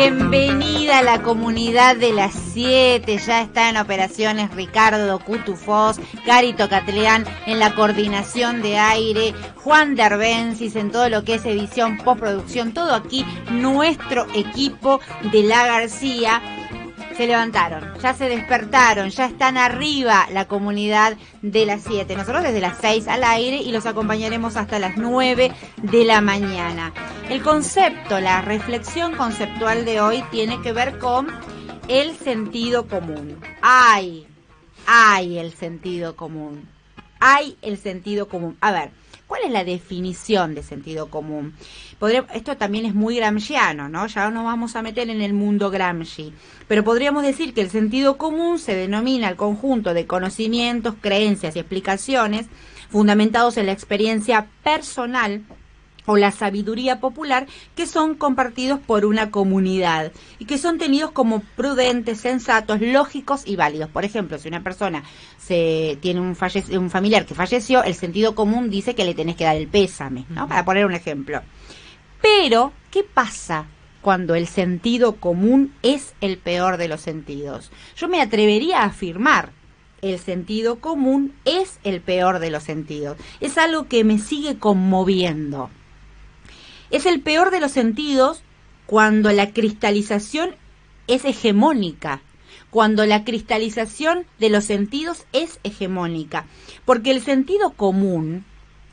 Bienvenida a la comunidad de las 7. Ya está en operaciones Ricardo Cutufós, Carito Catleán en la coordinación de aire, Juan Derbensis en todo lo que es edición, postproducción, todo aquí nuestro equipo de La García se levantaron, ya se despertaron, ya están arriba la comunidad de las 7. Nosotros desde las 6 al aire y los acompañaremos hasta las 9 de la mañana. El concepto, la reflexión conceptual de hoy tiene que ver con el sentido común. Hay, hay el sentido común. Hay el sentido común. A ver, ¿cuál es la definición de sentido común? esto también es muy gramsciano, ¿no? Ya nos vamos a meter en el mundo Gramsci. Pero podríamos decir que el sentido común se denomina el conjunto de conocimientos, creencias y explicaciones fundamentados en la experiencia personal o la sabiduría popular que son compartidos por una comunidad y que son tenidos como prudentes, sensatos, lógicos y válidos. Por ejemplo, si una persona se tiene un, un familiar que falleció, el sentido común dice que le tenés que dar el pésame, ¿no? Para poner un ejemplo. Pero, ¿qué pasa cuando el sentido común es el peor de los sentidos? Yo me atrevería a afirmar el sentido común es el peor de los sentidos. Es algo que me sigue conmoviendo. Es el peor de los sentidos cuando la cristalización es hegemónica, cuando la cristalización de los sentidos es hegemónica, porque el sentido común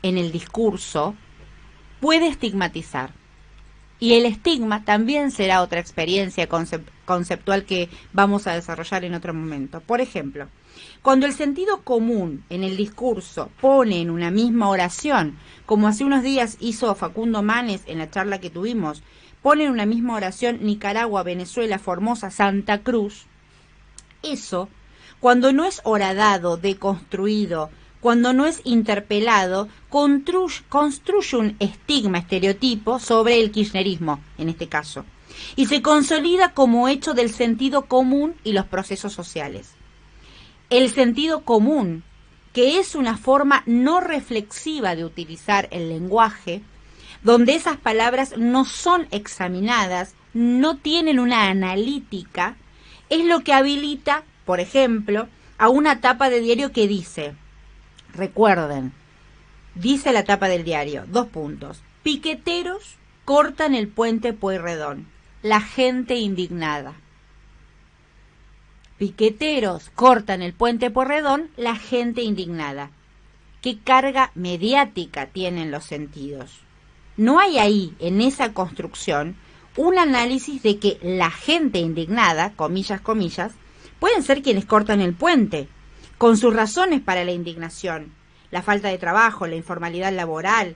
en el discurso puede estigmatizar. Y el estigma también será otra experiencia conceptual que vamos a desarrollar en otro momento. Por ejemplo, cuando el sentido común en el discurso pone en una misma oración, como hace unos días hizo Facundo Manes en la charla que tuvimos, pone en una misma oración Nicaragua, Venezuela, Formosa, Santa Cruz, eso, cuando no es horadado, deconstruido, cuando no es interpelado, construye, un estigma, estereotipo sobre el kirchnerismo, en este caso, y se consolida como hecho del sentido común y los procesos sociales. El sentido común, que es una forma no reflexiva de utilizar el lenguaje, donde esas palabras no son examinadas, no tienen una analítica, es lo que habilita, por ejemplo, a una tapa de diario que dice, Recuerden, dice la tapa del diario, dos puntos. Piqueteros cortan el puente Pueyrredón. La gente indignada. Piqueteros cortan el puente Pueyrredón. La gente indignada. ¿Qué carga mediática tienen los sentidos? No hay ahí, en esa construcción, un análisis de que la gente indignada, comillas, comillas, pueden ser quienes cortan el puente, con sus razones para la indignación, la falta de trabajo, la informalidad laboral,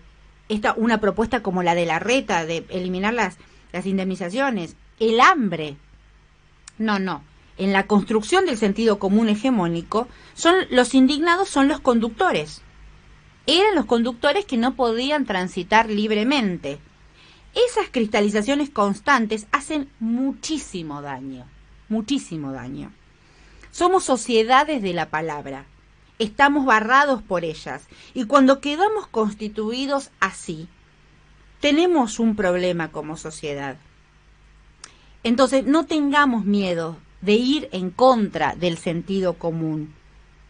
esta, una propuesta como la de la reta de eliminar las, las indemnizaciones, el hambre. No, no. En la construcción del sentido común hegemónico, son los indignados son los conductores. Eran los conductores que no podían transitar libremente. Esas cristalizaciones constantes hacen muchísimo daño, muchísimo daño. Somos sociedades de la palabra. Estamos barrados por ellas. Y cuando quedamos constituidos así, tenemos un problema como sociedad. Entonces, no tengamos miedo de ir en contra del sentido común,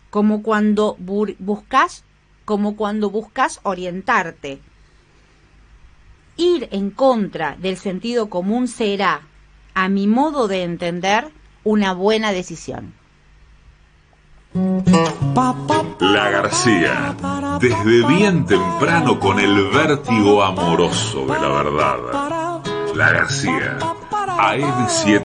como cuando buscas, como cuando buscas orientarte. Ir en contra del sentido común será, a mi modo de entender, una buena decisión. La García, desde bien temprano con el vértigo amoroso de la verdad. La García, AM7